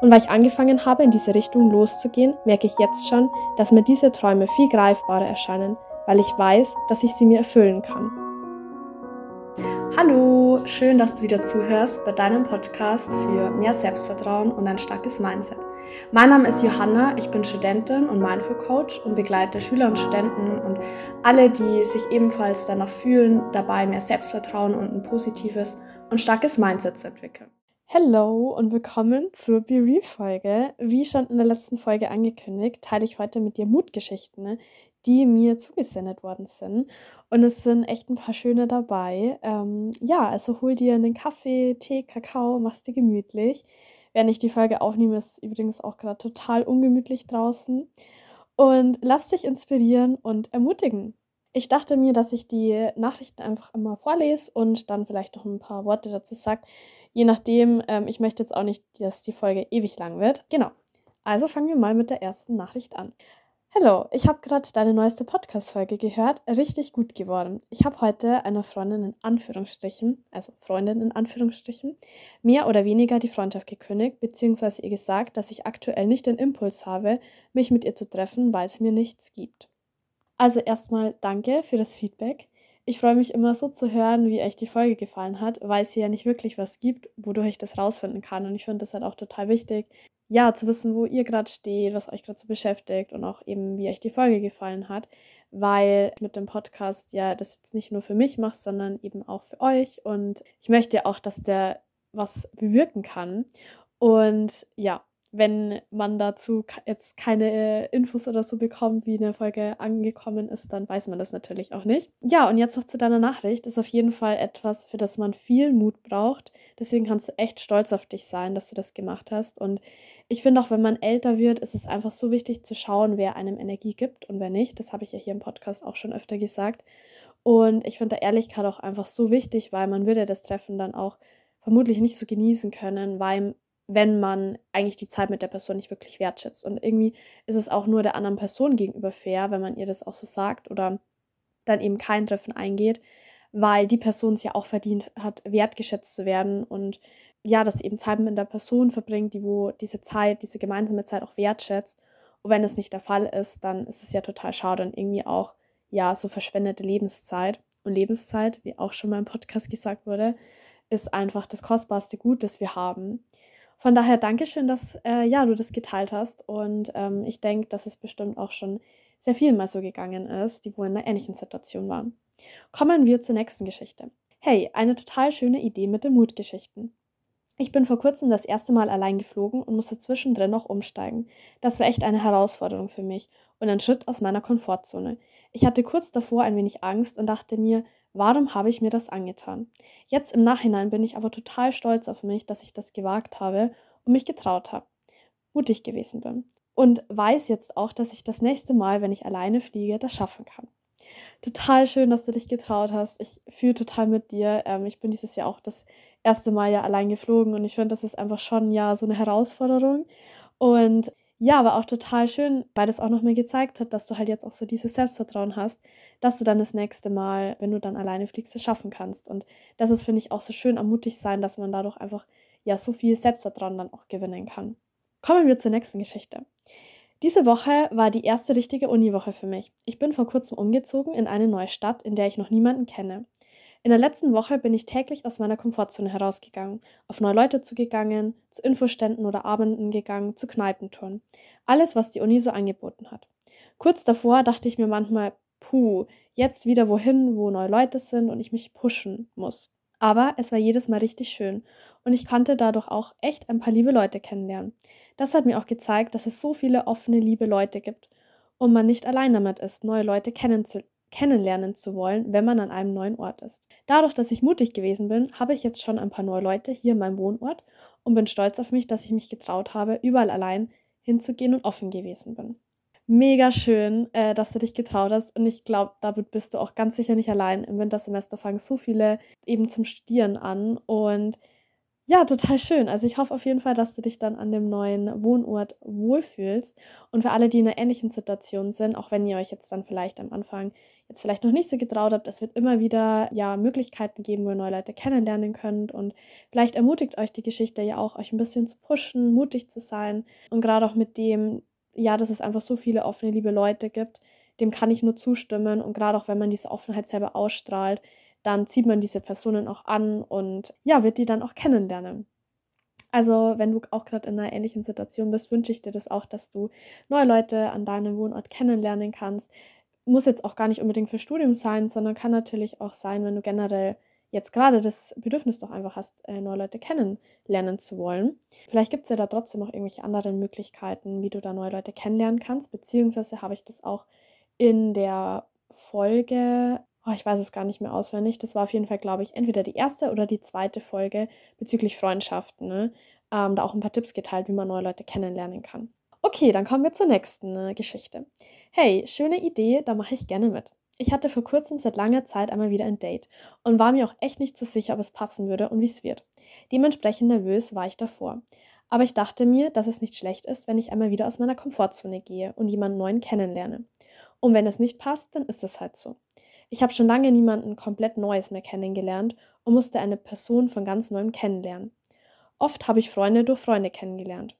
Und weil ich angefangen habe, in diese Richtung loszugehen, merke ich jetzt schon, dass mir diese Träume viel greifbarer erscheinen, weil ich weiß, dass ich sie mir erfüllen kann. Hallo, schön, dass du wieder zuhörst bei deinem Podcast für mehr Selbstvertrauen und ein starkes Mindset. Mein Name ist Johanna, ich bin Studentin und Mindful Coach und begleite Schüler und Studenten und alle, die sich ebenfalls danach fühlen, dabei mehr Selbstvertrauen und ein positives und starkes Mindset zu entwickeln. Hallo und willkommen zur Be Real Folge. Wie schon in der letzten Folge angekündigt, teile ich heute mit dir Mutgeschichten, ne, die mir zugesendet worden sind. Und es sind echt ein paar schöne dabei. Ähm, ja, also hol dir einen Kaffee, Tee, Kakao, mach's dir gemütlich. Während ich die Folge aufnehme, ist übrigens auch gerade total ungemütlich draußen. Und lass dich inspirieren und ermutigen. Ich dachte mir, dass ich die Nachrichten einfach immer vorlese und dann vielleicht noch ein paar Worte dazu sage, Je nachdem, ähm, ich möchte jetzt auch nicht, dass die Folge ewig lang wird. Genau. Also fangen wir mal mit der ersten Nachricht an. Hallo, ich habe gerade deine neueste Podcast-Folge gehört. Richtig gut geworden. Ich habe heute einer Freundin in Anführungsstrichen, also Freundin in Anführungsstrichen, mehr oder weniger die Freundschaft gekündigt, beziehungsweise ihr gesagt, dass ich aktuell nicht den Impuls habe, mich mit ihr zu treffen, weil es mir nichts gibt. Also erstmal danke für das Feedback. Ich freue mich immer so zu hören, wie euch die Folge gefallen hat, weil es hier ja nicht wirklich was gibt, wodurch ich das rausfinden kann. Und ich finde das halt auch total wichtig, ja, zu wissen, wo ihr gerade steht, was euch gerade so beschäftigt und auch eben, wie euch die Folge gefallen hat, weil mit dem Podcast ja das jetzt nicht nur für mich mache, sondern eben auch für euch. Und ich möchte ja auch, dass der was bewirken kann. Und ja, wenn man dazu jetzt keine Infos oder so bekommt, wie eine Folge angekommen ist, dann weiß man das natürlich auch nicht. Ja, und jetzt noch zu deiner Nachricht. Ist auf jeden Fall etwas, für das man viel Mut braucht. Deswegen kannst du echt stolz auf dich sein, dass du das gemacht hast. Und ich finde auch, wenn man älter wird, ist es einfach so wichtig zu schauen, wer einem Energie gibt und wer nicht. Das habe ich ja hier im Podcast auch schon öfter gesagt. Und ich finde Ehrlichkeit auch einfach so wichtig, weil man würde das Treffen dann auch vermutlich nicht so genießen können, weil wenn man eigentlich die Zeit mit der Person nicht wirklich wertschätzt. Und irgendwie ist es auch nur der anderen Person gegenüber fair, wenn man ihr das auch so sagt oder dann eben kein Treffen eingeht, weil die Person es ja auch verdient hat, wertgeschätzt zu werden und ja, dass eben Zeit mit der Person verbringt, die wo diese Zeit, diese gemeinsame Zeit auch wertschätzt. Und wenn es nicht der Fall ist, dann ist es ja total schade und irgendwie auch ja so verschwendete Lebenszeit. Und Lebenszeit, wie auch schon mal im Podcast gesagt wurde, ist einfach das kostbarste Gut, das wir haben. Von daher Dankeschön, dass äh, ja, du das geteilt hast. Und ähm, ich denke, dass es bestimmt auch schon sehr viel mal so gegangen ist, die wohl in einer ähnlichen Situation waren. Kommen wir zur nächsten Geschichte. Hey, eine total schöne Idee mit den Mutgeschichten. Ich bin vor kurzem das erste Mal allein geflogen und musste zwischendrin noch umsteigen. Das war echt eine Herausforderung für mich und ein Schritt aus meiner Komfortzone. Ich hatte kurz davor ein wenig Angst und dachte mir, Warum habe ich mir das angetan? Jetzt im Nachhinein bin ich aber total stolz auf mich, dass ich das gewagt habe und mich getraut habe, mutig gewesen bin und weiß jetzt auch, dass ich das nächste Mal, wenn ich alleine fliege, das schaffen kann. Total schön, dass du dich getraut hast. Ich fühle total mit dir. Ähm, ich bin dieses Jahr auch das erste Mal ja allein geflogen und ich finde, das ist einfach schon ja so eine Herausforderung. Und ja, aber auch total schön, weil das auch noch mal gezeigt hat, dass du halt jetzt auch so dieses Selbstvertrauen hast, dass du dann das nächste Mal, wenn du dann alleine fliegst, es schaffen kannst. Und das ist, finde ich, auch so schön ermutigt sein, dass man dadurch einfach ja so viel Selbstvertrauen dann auch gewinnen kann. Kommen wir zur nächsten Geschichte. Diese Woche war die erste richtige Uniwoche für mich. Ich bin vor kurzem umgezogen in eine neue Stadt, in der ich noch niemanden kenne. In der letzten Woche bin ich täglich aus meiner Komfortzone herausgegangen, auf neue Leute zugegangen, zu Infoständen oder Abenden gegangen, zu Kneipentouren. Alles, was die Uni so angeboten hat. Kurz davor dachte ich mir manchmal, puh, jetzt wieder wohin, wo neue Leute sind und ich mich pushen muss. Aber es war jedes Mal richtig schön und ich konnte dadurch auch echt ein paar liebe Leute kennenlernen. Das hat mir auch gezeigt, dass es so viele offene, liebe Leute gibt und man nicht allein damit ist, neue Leute kennenzulernen kennenlernen zu wollen, wenn man an einem neuen Ort ist. Dadurch, dass ich mutig gewesen bin, habe ich jetzt schon ein paar neue Leute hier in meinem Wohnort und bin stolz auf mich, dass ich mich getraut habe, überall allein hinzugehen und offen gewesen bin. Mega schön, äh, dass du dich getraut hast und ich glaube, damit bist du auch ganz sicher nicht allein. Im Wintersemester fangen so viele eben zum Studieren an und ja, total schön. Also ich hoffe auf jeden Fall, dass du dich dann an dem neuen Wohnort wohlfühlst. Und für alle, die in einer ähnlichen Situation sind, auch wenn ihr euch jetzt dann vielleicht am Anfang jetzt vielleicht noch nicht so getraut habt, es wird immer wieder ja Möglichkeiten geben, wo ihr neue Leute kennenlernen könnt. Und vielleicht ermutigt euch die Geschichte ja auch, euch ein bisschen zu pushen, mutig zu sein. Und gerade auch mit dem, ja, dass es einfach so viele offene, liebe Leute gibt, dem kann ich nur zustimmen. Und gerade auch wenn man diese Offenheit selber ausstrahlt, dann zieht man diese Personen auch an und ja, wird die dann auch kennenlernen. Also, wenn du auch gerade in einer ähnlichen Situation bist, wünsche ich dir das auch, dass du neue Leute an deinem Wohnort kennenlernen kannst. Muss jetzt auch gar nicht unbedingt für Studium sein, sondern kann natürlich auch sein, wenn du generell jetzt gerade das Bedürfnis doch einfach hast, äh, neue Leute kennenlernen zu wollen. Vielleicht gibt es ja da trotzdem auch irgendwelche anderen Möglichkeiten, wie du da neue Leute kennenlernen kannst, beziehungsweise habe ich das auch in der Folge oh, ich weiß es gar nicht mehr auswendig. Das war auf jeden Fall, glaube ich, entweder die erste oder die zweite Folge bezüglich Freundschaften. Ne? Ähm, da auch ein paar Tipps geteilt, wie man neue Leute kennenlernen kann. Okay, dann kommen wir zur nächsten äh, Geschichte. Hey, schöne Idee, da mache ich gerne mit. Ich hatte vor kurzem seit langer Zeit einmal wieder ein Date und war mir auch echt nicht so sicher, ob es passen würde und wie es wird. Dementsprechend nervös war ich davor. Aber ich dachte mir, dass es nicht schlecht ist, wenn ich einmal wieder aus meiner Komfortzone gehe und jemanden neuen kennenlerne. Und wenn es nicht passt, dann ist es halt so. Ich habe schon lange niemanden komplett Neues mehr kennengelernt und musste eine Person von ganz neuem kennenlernen. Oft habe ich Freunde durch Freunde kennengelernt.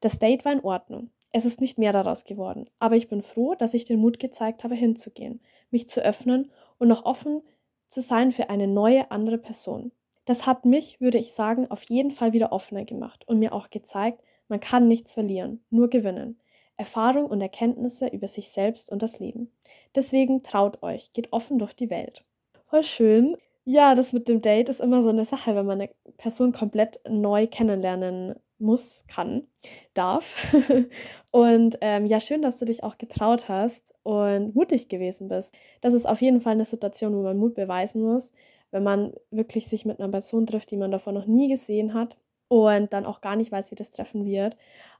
Das Date war in Ordnung. Es ist nicht mehr daraus geworden, aber ich bin froh, dass ich den Mut gezeigt habe, hinzugehen, mich zu öffnen und noch offen zu sein für eine neue, andere Person. Das hat mich, würde ich sagen, auf jeden Fall wieder offener gemacht und mir auch gezeigt, man kann nichts verlieren, nur gewinnen. Erfahrung und Erkenntnisse über sich selbst und das Leben. Deswegen traut euch, geht offen durch die Welt. Voll schön. Ja, das mit dem Date ist immer so eine Sache, wenn man eine Person komplett neu kennenlernen muss, kann, darf. und ähm, ja, schön, dass du dich auch getraut hast und mutig gewesen bist. Das ist auf jeden Fall eine Situation, wo man Mut beweisen muss, wenn man wirklich sich mit einer Person trifft, die man davor noch nie gesehen hat und dann auch gar nicht weiß, wie das Treffen wird.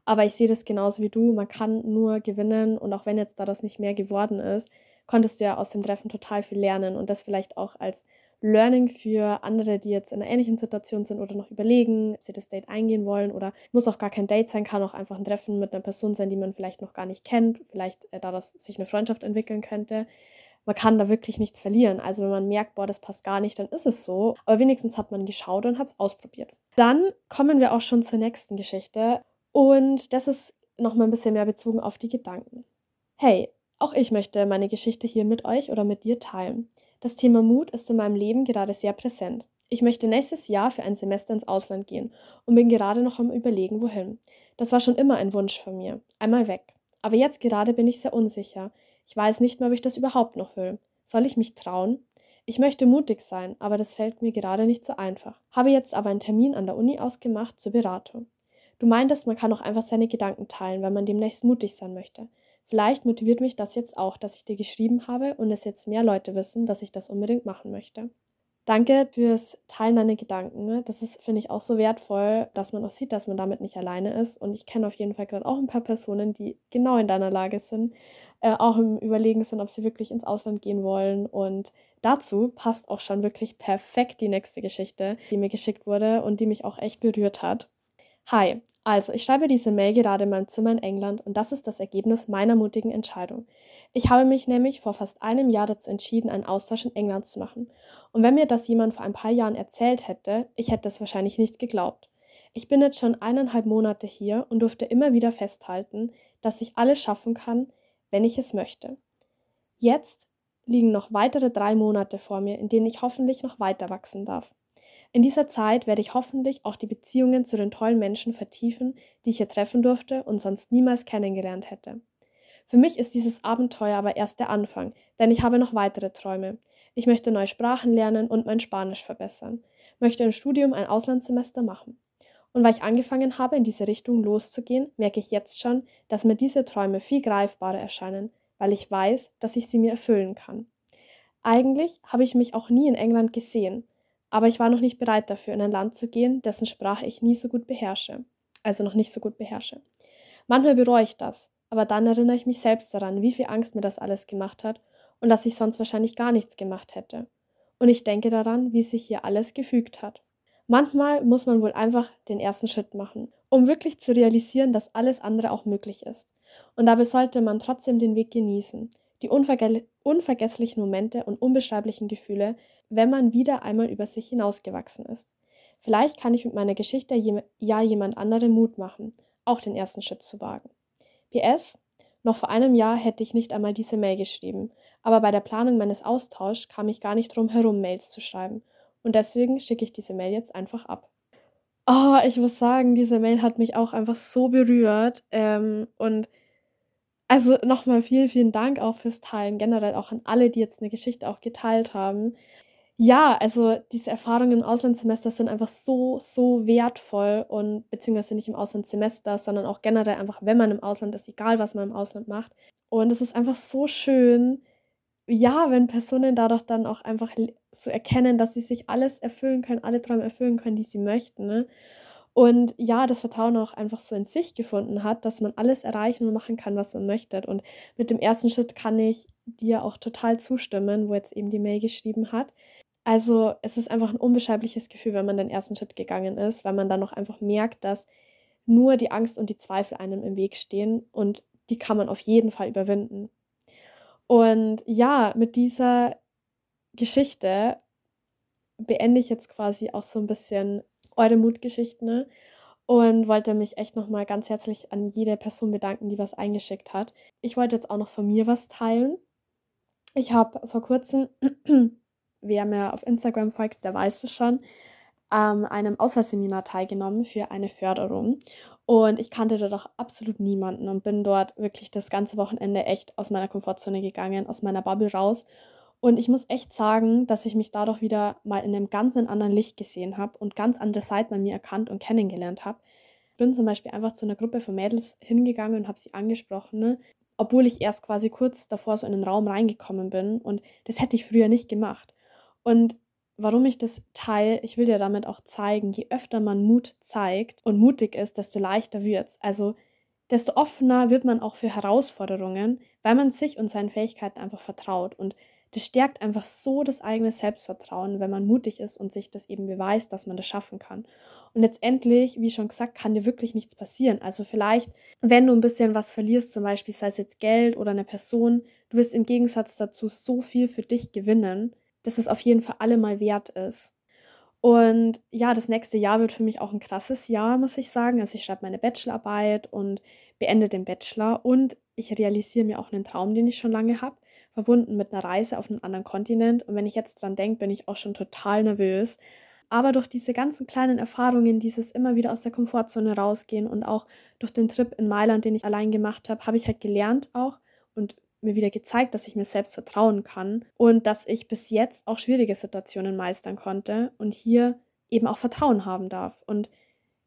Aber ich sehe das genauso wie du. Man kann nur gewinnen und auch wenn jetzt daraus nicht mehr geworden ist, konntest du ja aus dem Treffen total viel lernen und das vielleicht auch als Learning für andere, die jetzt in einer ähnlichen Situation sind oder noch überlegen, ob sie das Date eingehen wollen oder muss auch gar kein Date sein, kann auch einfach ein Treffen mit einer Person sein, die man vielleicht noch gar nicht kennt, vielleicht äh, daraus sich eine Freundschaft entwickeln könnte man kann da wirklich nichts verlieren. Also wenn man merkt, boah, das passt gar nicht, dann ist es so. Aber wenigstens hat man geschaut und hat es ausprobiert. Dann kommen wir auch schon zur nächsten Geschichte. Und das ist nochmal ein bisschen mehr bezogen auf die Gedanken. Hey, auch ich möchte meine Geschichte hier mit euch oder mit dir teilen. Das Thema Mut ist in meinem Leben gerade sehr präsent. Ich möchte nächstes Jahr für ein Semester ins Ausland gehen und bin gerade noch am Überlegen, wohin. Das war schon immer ein Wunsch von mir. Einmal weg. Aber jetzt gerade bin ich sehr unsicher. Ich weiß nicht mehr, ob ich das überhaupt noch will. Soll ich mich trauen? Ich möchte mutig sein, aber das fällt mir gerade nicht so einfach. Habe jetzt aber einen Termin an der Uni ausgemacht zur Beratung. Du meintest, man kann auch einfach seine Gedanken teilen, wenn man demnächst mutig sein möchte. Vielleicht motiviert mich das jetzt auch, dass ich dir geschrieben habe und es jetzt mehr Leute wissen, dass ich das unbedingt machen möchte. Danke fürs Teilen deiner Gedanken. Das ist, finde ich, auch so wertvoll, dass man auch sieht, dass man damit nicht alleine ist. Und ich kenne auf jeden Fall gerade auch ein paar Personen, die genau in deiner Lage sind äh, auch im Überlegen sind, ob sie wirklich ins Ausland gehen wollen. Und dazu passt auch schon wirklich perfekt die nächste Geschichte, die mir geschickt wurde und die mich auch echt berührt hat. Hi, also ich schreibe diese Mail gerade in meinem Zimmer in England und das ist das Ergebnis meiner mutigen Entscheidung. Ich habe mich nämlich vor fast einem Jahr dazu entschieden, einen Austausch in England zu machen. Und wenn mir das jemand vor ein paar Jahren erzählt hätte, ich hätte es wahrscheinlich nicht geglaubt. Ich bin jetzt schon eineinhalb Monate hier und durfte immer wieder festhalten, dass ich alles schaffen kann, wenn ich es möchte. Jetzt liegen noch weitere drei Monate vor mir, in denen ich hoffentlich noch weiter wachsen darf. In dieser Zeit werde ich hoffentlich auch die Beziehungen zu den tollen Menschen vertiefen, die ich hier treffen durfte und sonst niemals kennengelernt hätte. Für mich ist dieses Abenteuer aber erst der Anfang, denn ich habe noch weitere Träume. Ich möchte neue Sprachen lernen und mein Spanisch verbessern, möchte im Studium ein Auslandssemester machen. Und weil ich angefangen habe, in diese Richtung loszugehen, merke ich jetzt schon, dass mir diese Träume viel greifbarer erscheinen, weil ich weiß, dass ich sie mir erfüllen kann. Eigentlich habe ich mich auch nie in England gesehen, aber ich war noch nicht bereit dafür, in ein Land zu gehen, dessen Sprache ich nie so gut beherrsche, also noch nicht so gut beherrsche. Manchmal bereue ich das, aber dann erinnere ich mich selbst daran, wie viel Angst mir das alles gemacht hat und dass ich sonst wahrscheinlich gar nichts gemacht hätte. Und ich denke daran, wie sich hier alles gefügt hat. Manchmal muss man wohl einfach den ersten Schritt machen, um wirklich zu realisieren, dass alles andere auch möglich ist. Und dabei sollte man trotzdem den Weg genießen, die unverge unvergesslichen Momente und unbeschreiblichen Gefühle, wenn man wieder einmal über sich hinausgewachsen ist. Vielleicht kann ich mit meiner Geschichte ja jemand anderem Mut machen, auch den ersten Schritt zu wagen. PS, noch vor einem Jahr hätte ich nicht einmal diese Mail geschrieben, aber bei der Planung meines Austauschs kam ich gar nicht drum herum, Mails zu schreiben. Und deswegen schicke ich diese Mail jetzt einfach ab. Oh, ich muss sagen, diese Mail hat mich auch einfach so berührt. Ähm, und also nochmal vielen, vielen Dank auch fürs Teilen, generell auch an alle, die jetzt eine Geschichte auch geteilt haben. Ja, also diese Erfahrungen im Auslandssemester sind einfach so, so wertvoll und beziehungsweise nicht im Auslandssemester, sondern auch generell einfach, wenn man im Ausland ist, egal was man im Ausland macht. Und es ist einfach so schön, ja, wenn Personen dadurch dann auch einfach so erkennen, dass sie sich alles erfüllen können, alle Träume erfüllen können, die sie möchten. Ne? Und ja, das Vertrauen auch einfach so in sich gefunden hat, dass man alles erreichen und machen kann, was man möchte. Und mit dem ersten Schritt kann ich dir auch total zustimmen, wo jetzt eben die Mail geschrieben hat. Also es ist einfach ein unbeschreibliches Gefühl, wenn man den ersten Schritt gegangen ist, weil man dann noch einfach merkt, dass nur die Angst und die Zweifel einem im Weg stehen und die kann man auf jeden Fall überwinden. Und ja, mit dieser Geschichte beende ich jetzt quasi auch so ein bisschen eure Mutgeschichten ne? und wollte mich echt nochmal ganz herzlich an jede Person bedanken, die was eingeschickt hat. Ich wollte jetzt auch noch von mir was teilen. Ich habe vor kurzem, wer mir auf Instagram folgt, der weiß es schon, an einem Auswahlseminar teilgenommen für eine Förderung. Und ich kannte dort auch absolut niemanden und bin dort wirklich das ganze Wochenende echt aus meiner Komfortzone gegangen, aus meiner Bubble raus. Und ich muss echt sagen, dass ich mich dadurch wieder mal in einem ganz anderen Licht gesehen habe und ganz andere Seiten an mir erkannt und kennengelernt habe. Ich bin zum Beispiel einfach zu einer Gruppe von Mädels hingegangen und habe sie angesprochen, ne? obwohl ich erst quasi kurz davor so in den Raum reingekommen bin. Und das hätte ich früher nicht gemacht. Und warum ich das teile, ich will dir damit auch zeigen, je öfter man Mut zeigt und mutig ist, desto leichter wird es. Also desto offener wird man auch für Herausforderungen, weil man sich und seinen Fähigkeiten einfach vertraut. Und das stärkt einfach so das eigene Selbstvertrauen, wenn man mutig ist und sich das eben beweist, dass man das schaffen kann. Und letztendlich, wie schon gesagt, kann dir wirklich nichts passieren. Also vielleicht, wenn du ein bisschen was verlierst, zum Beispiel sei es jetzt Geld oder eine Person, du wirst im Gegensatz dazu so viel für dich gewinnen, dass es auf jeden Fall allemal wert ist. Und ja, das nächste Jahr wird für mich auch ein krasses Jahr, muss ich sagen. Also ich schreibe meine Bachelorarbeit und beende den Bachelor und ich realisiere mir auch einen Traum, den ich schon lange habe, verbunden mit einer Reise auf einen anderen Kontinent. Und wenn ich jetzt dran denke, bin ich auch schon total nervös. Aber durch diese ganzen kleinen Erfahrungen, dieses immer wieder aus der Komfortzone rausgehen und auch durch den Trip in Mailand, den ich allein gemacht habe, habe ich halt gelernt auch und mir wieder gezeigt, dass ich mir selbst vertrauen kann und dass ich bis jetzt auch schwierige Situationen meistern konnte und hier eben auch Vertrauen haben darf. Und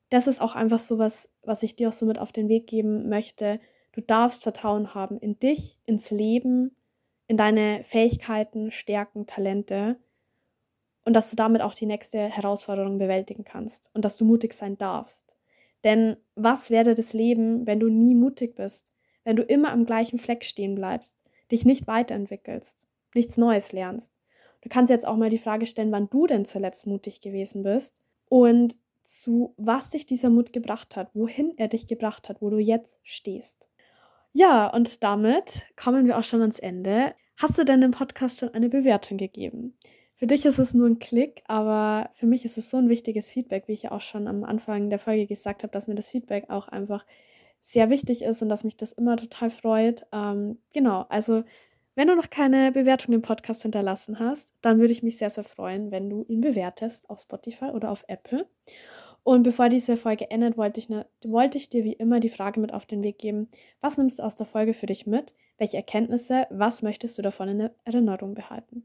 das ist auch einfach so was, was ich dir auch so mit auf den Weg geben möchte. Du darfst Vertrauen haben in dich, ins Leben, in deine Fähigkeiten, Stärken, Talente und dass du damit auch die nächste Herausforderung bewältigen kannst und dass du mutig sein darfst. Denn was wäre das Leben, wenn du nie mutig bist? wenn du immer am gleichen Fleck stehen bleibst, dich nicht weiterentwickelst, nichts Neues lernst. Du kannst jetzt auch mal die Frage stellen, wann du denn zuletzt mutig gewesen bist und zu was dich dieser Mut gebracht hat, wohin er dich gebracht hat, wo du jetzt stehst. Ja, und damit kommen wir auch schon ans Ende. Hast du denn dem Podcast schon eine Bewertung gegeben? Für dich ist es nur ein Klick, aber für mich ist es so ein wichtiges Feedback, wie ich ja auch schon am Anfang der Folge gesagt habe, dass mir das Feedback auch einfach sehr wichtig ist und dass mich das immer total freut. Ähm, genau, also wenn du noch keine Bewertung im Podcast hinterlassen hast, dann würde ich mich sehr, sehr freuen, wenn du ihn bewertest auf Spotify oder auf Apple. Und bevor diese Folge endet, wollte ich, ne, wollte ich dir wie immer die Frage mit auf den Weg geben, was nimmst du aus der Folge für dich mit? Welche Erkenntnisse, was möchtest du davon in Erinnerung behalten?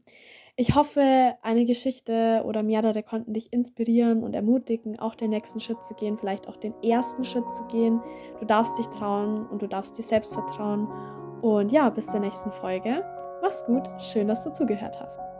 Ich hoffe, eine Geschichte oder mehrere konnten dich inspirieren und ermutigen, auch den nächsten Schritt zu gehen, vielleicht auch den ersten Schritt zu gehen. Du darfst dich trauen und du darfst dir selbst vertrauen. Und ja, bis zur nächsten Folge. Mach's gut, schön, dass du zugehört hast.